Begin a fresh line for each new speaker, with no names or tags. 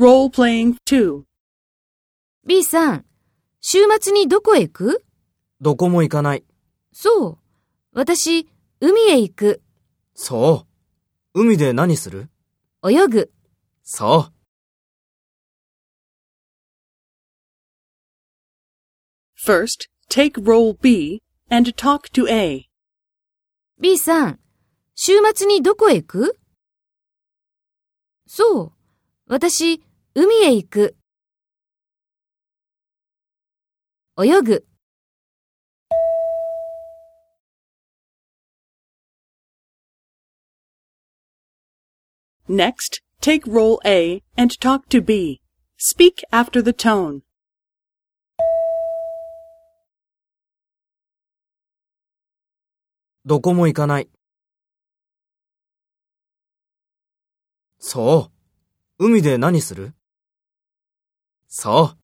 Role playing 2.
B さん、週末にどこへ行く？
どこも行かない。
そう。私、海へ行く。
そう。海で何する？
泳ぐ。
そう。
First, take role B and talk to A.
B さん、週末にどこへ行く？そう。私、海へ行く。泳ぐ。
Next, take role A and talk to B. Speak after the tone.
どこも行かない。そう。海で何するそう。